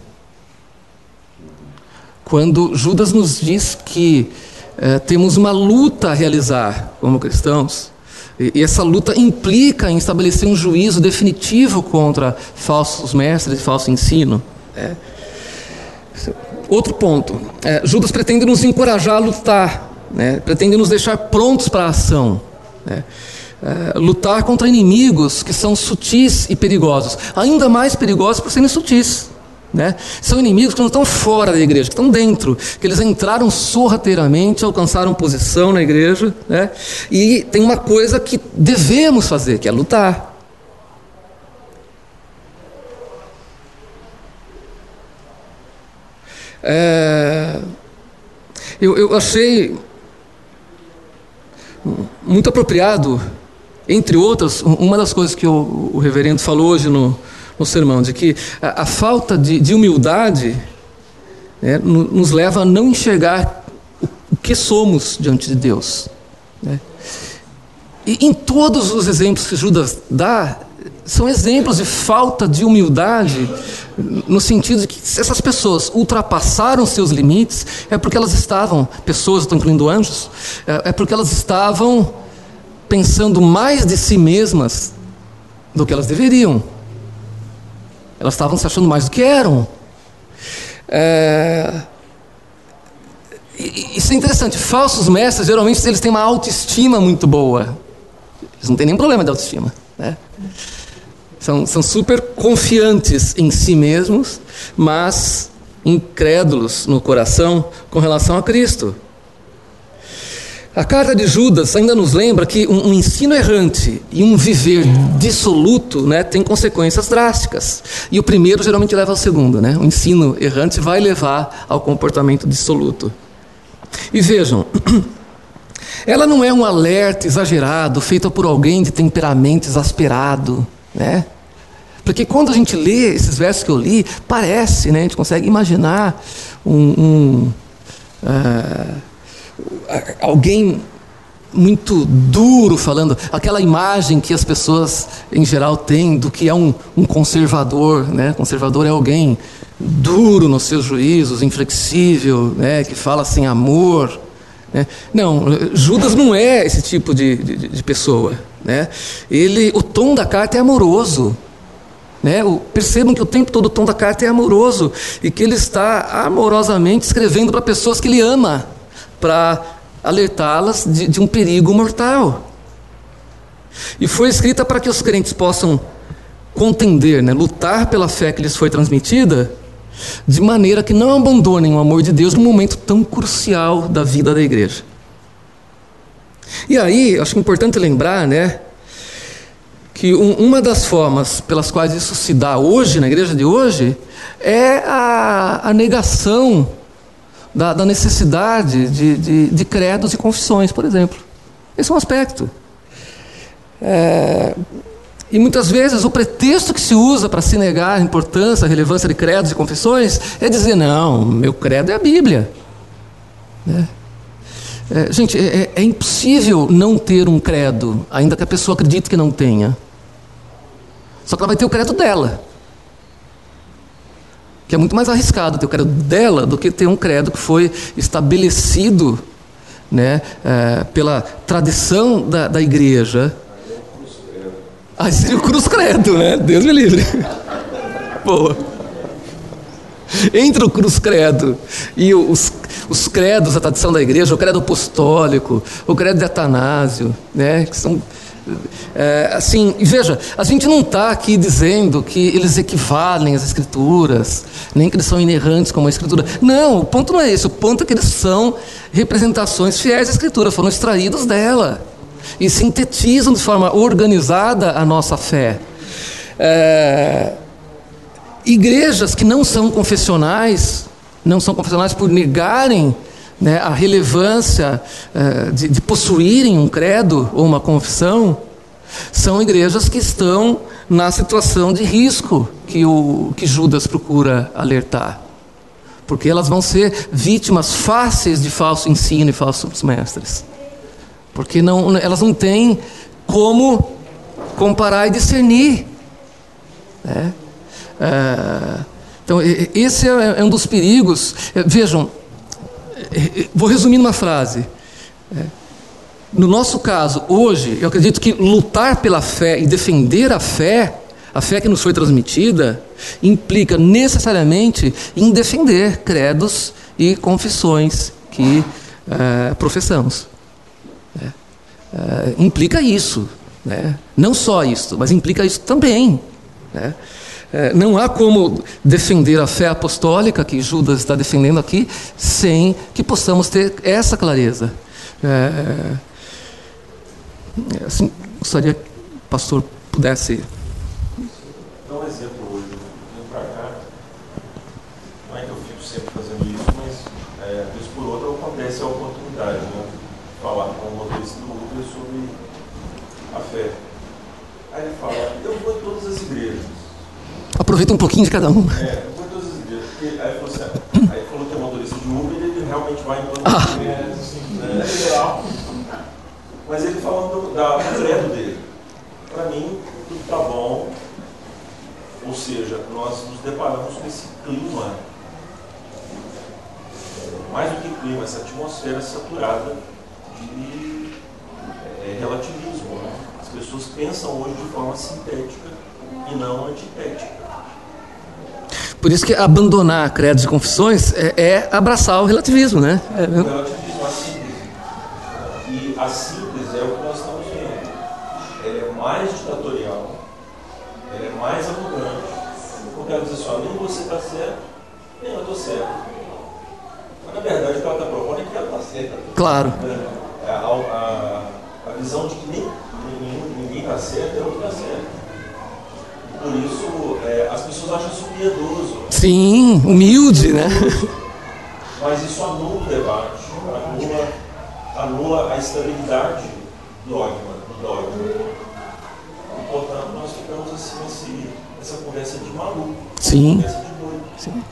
Quando Judas nos diz que eh, temos uma luta a realizar como cristãos, e, essa luta implica em estabelecer um juízo definitivo contra falsos mestres e falso ensino. Né? Outro ponto: é, Judas pretende nos encorajar a lutar, né? pretende nos deixar prontos para a ação. Né? É, lutar contra inimigos que são sutis e perigosos, ainda mais perigosos por serem sutis. Né? São inimigos que não estão fora da igreja, que estão dentro, que eles entraram sorrateiramente, alcançaram posição na igreja, né? e tem uma coisa que devemos fazer, que é lutar. É, eu, eu achei muito apropriado, entre outras, uma das coisas que o, o reverendo falou hoje no, no sermão, de que a, a falta de, de humildade né, nos leva a não enxergar o, que somos diante de Deus. Né? E em todos os exemplos que Judas dá, são exemplos de falta de humildade, no sentido de que se essas pessoas ultrapassaram seus limites, é porque elas estavam, pessoas, estou incluindo anjos, é, é porque elas estavam pensando mais de si mesmas do que elas deveriam. Elas estavam se achando mais do que eram. É... Isso é interessante. Falsos mestres, geralmente, eles têm uma autoestima muito boa. Eles não têm nenhum problema de autoestima. Né? São, são super confiantes em si mesmos, mas incrédulos no coração com relação a Cristo. A carta de Judas ainda nos lembra que um, um ensino errante e um viver dissoluto né, tem consequências drásticas. E o primeiro geralmente leva ao segundo. Né? O ensino errante vai levar ao comportamento dissoluto. E vejam, *clears throat* ela não é um alerta exagerado feito por alguém de temperamento exasperado. Né? Porque quando a gente lê esses versos que eu li, parece, né, a gente consegue imaginar um, um uh, alguém muito duro falando, aquela imagem que as pessoas em geral têm do que é um, um conservador, né? Conservador é alguém duro nos seus juízos, inflexível, né? Que fala sem amor. Né? Não, Judas não é esse tipo de, de, de pessoa, né? Ele, o tom da carta é amoroso. Né? Percebam que o tempo todo o tom da carta é amoroso e que ele está amorosamente escrevendo para pessoas que ele ama, para alertá-las de, de um perigo mortal. E foi escrita para que os crentes possam contender, né? lutar pela fé que lhes foi transmitida, de maneira que não abandonem o amor de Deus num momento tão crucial da vida da igreja. E aí, acho importante lembrar, né, que um, uma das formas pelas quais isso se dá hoje, na igreja de hoje, é a, a negação da, da necessidade de, de, de, credos e confissões, por exemplo. Esse é um aspecto. É, e muitas vezes o pretexto que se usa para se negar a importância, a relevância de credos e confissões é dizer: não, meu credo é a Bíblia. Né? É, gente, é, é, impossível não ter um credo, ainda que a pessoa acredite que não tenha. Só que ela vai ter o crédito dela. Que é muito mais arriscado ter o crédito dela do que ter um crédito que foi estabelecido né, é, pela tradição da, da igreja. Ah, seria o cruz credo, né? Deus me livre. *laughs* Boa. Entre o cruz credo e os, os credos da tradição da igreja, o credo apostólico, o credo de Atanásio, né, que são é, assim, veja, a gente não está aqui dizendo que eles equivalem às escrituras, nem que eles são inerrantes como a escritura. Não, o ponto não é esse. O ponto é que eles são representações fiéis à escritura, foram extraídos dela e sintetizam de forma organizada a nossa fé. É, igrejas que não são confessionais, não são confessionais por negarem né, a relevância eh, de, de possuírem um credo ou uma confissão, são igrejas que estão na situação de risco que, o, que Judas procura alertar. Porque elas vão ser vítimas fáceis de falso ensino e falsos mestres. Porque não, elas não têm como comparar e discernir. Né? É, então, esse é, é um dos perigos. É, vejam, vou resumir numa frase. No nosso caso, hoje, eu acredito que lutar pela fé e defender a fé, a fé que nos foi transmitida, implica necessariamente em defender credos e confissões que é, professamos. É, é, implica isso. Né? Não só isso, mas implica isso também. Né? É, não há como defender a fé apostólica que Judas está defendendo aqui sem que possamos ter essa clareza. É, é assim, gostaria que o pastor pudesse. Dá um exemplo hoje, vem para cá. Não é que eu fico sempre fazendo isso, mas é, vez por outra acontece a oportunidade, né? Falar com o motorista do Uber sobre a fé. Aí ele fala, eu vou em todas as igrejas. Aproveita um pouquinho de cada um. É, eu vou em todas as igrejas. Porque, aí, falou assim, aí falou que é motorista de Uber ele realmente vai em as Ah. né? Mas ele falando do, da, do credo dele. Para mim, tudo tá bom. Ou seja, nós nos deparamos com esse clima, mais do que clima, essa atmosfera saturada de é, relativismo. Né? As pessoas pensam hoje de forma sintética e não antitética. Por isso que abandonar credos e confissões é, é abraçar o relativismo, né? É, O relativismo, a síntese. E a síntese é o que nós estamos vendo. Ela é mais ditatorial, ela é mais arrogante. Porque ela diz assim, ó, nem você está certo, nem eu estou certo. Mas na verdade o que ela está propondo é que ela está certa. claro. né? A, a, a visão de que nem, ninguém está certo é o que está certo. Por isso, é, as pessoas acham isso piedoso. Sim, humilde, né? *laughs* Mas isso anula o debate, anula, anula a estabilidade do dogma, do dogma. E, portanto, nós ficamos assim, nesse, nessa conversa de maluco, Sim. conversa de doido. Sim.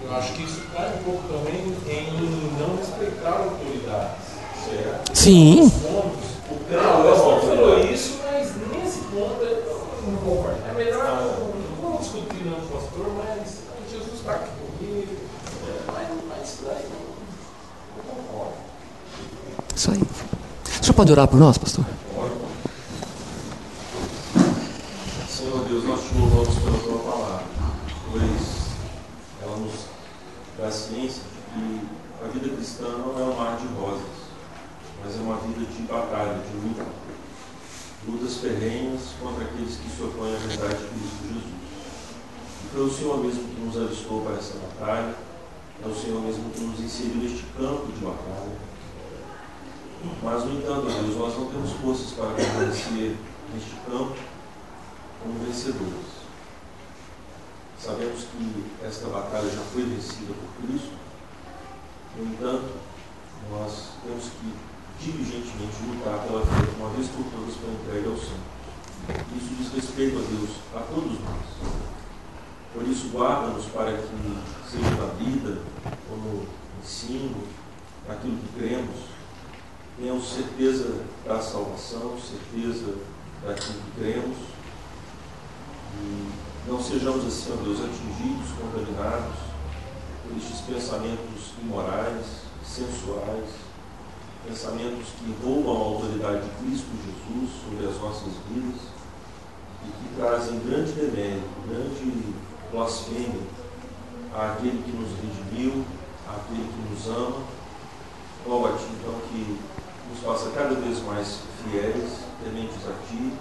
Eu acho que isso cai um pouco também em não respeitar autoridades. Certo? Sim. Pontos. O Ah, credo o é uma pastor falou autoridade. isso, mas nesse ponto eu não concordo. É melhor não vamos discutir não com o pastor, mas Jesus está aqui comigo. Mas, mas isso daí não, não concordo. Isso aí. O senhor pode orar por nós, pastor? Senhor Deus, nós te louvamos pela tua palavra, pois ela nos dá ciência de que a vida cristã não é um mar de rosas, mas é uma vida de batalha, de luta. Lutas ferrenhas contra aqueles que se opõem à verdade de Cristo Jesus. E foi o Senhor mesmo que nos alistou para essa batalha, é o Senhor mesmo que nos inseriu neste campo de batalha. Mas, no entanto, Deus, nós não temos forças para permanecer neste campo como vencedores. Sabemos que esta batalha já foi vencida por Cristo, no entanto, nós temos que diligentemente lutar pela fé uma vez por todas para entrega ao Senhor. Isso diz respeito a Deus, a todos nós. Por isso, guarda-nos para que, seja na vida, no ensino, naquilo que cremos, tenhamos certeza da salvação, certeza daquilo que cremos, e não sejamos assim, ó Deus, atingidos, contaminados por estes pensamentos imorais, sensuais, pensamentos que roubam a autoridade de Cristo Jesus sobre as nossas vidas e que trazem grande demérito, grande blasfêmia àquele que nos redimiu, àquele que nos ama. Ti, então, que nos faça cada vez mais fiéis, tementes a Ti,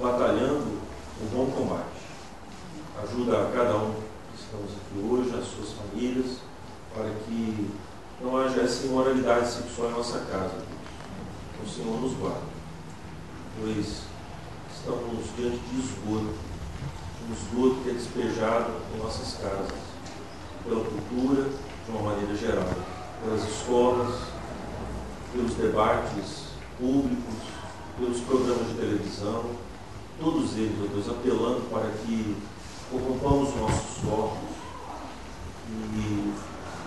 batalhando o bom combate. Ajuda a cada um que estamos aqui hoje, as suas famílias, para que não haja essa imoralidade sexual em nossa casa. O Senhor nos guarda, pois estamos diante de esgoto, um esgoto que é despejado em nossas casas, pela cultura, de uma maneira geral, pelas escolas, pelos debates públicos, pelos programas de televisão, todos eles, ó Deus, apelando para que corrompamos os nossos corpos e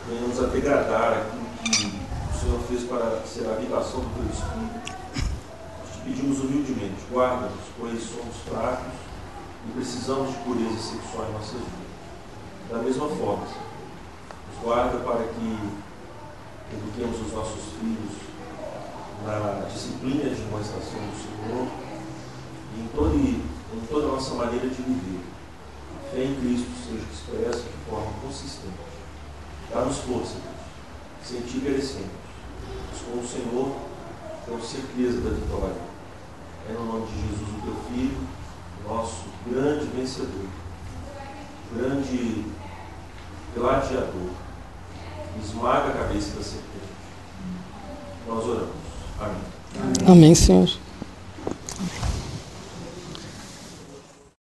venhamos a degradar aquilo que o Senhor fez para ser a habitação do teu Espírito. Nós te pedimos humildemente, guarda-nos, pois somos fracos e precisamos de pureza sexual em nossas vidas. Da mesma forma, nos guarda para que eduquemos os nossos filhos na disciplina de uma estação do Senhor e em, todo, em toda a nossa maneira de viver. A fé em Cristo seja expressa de forma consistente. Dá-nos força. Sem ti perecemos. Mas com o Senhor temos certeza da vitória. É no nome de Jesus, o teu Filho, nosso grande vencedor, grande gladiador, esmaga a cabeça da serpente. Nós oramos. Amém. Amém, Senhor.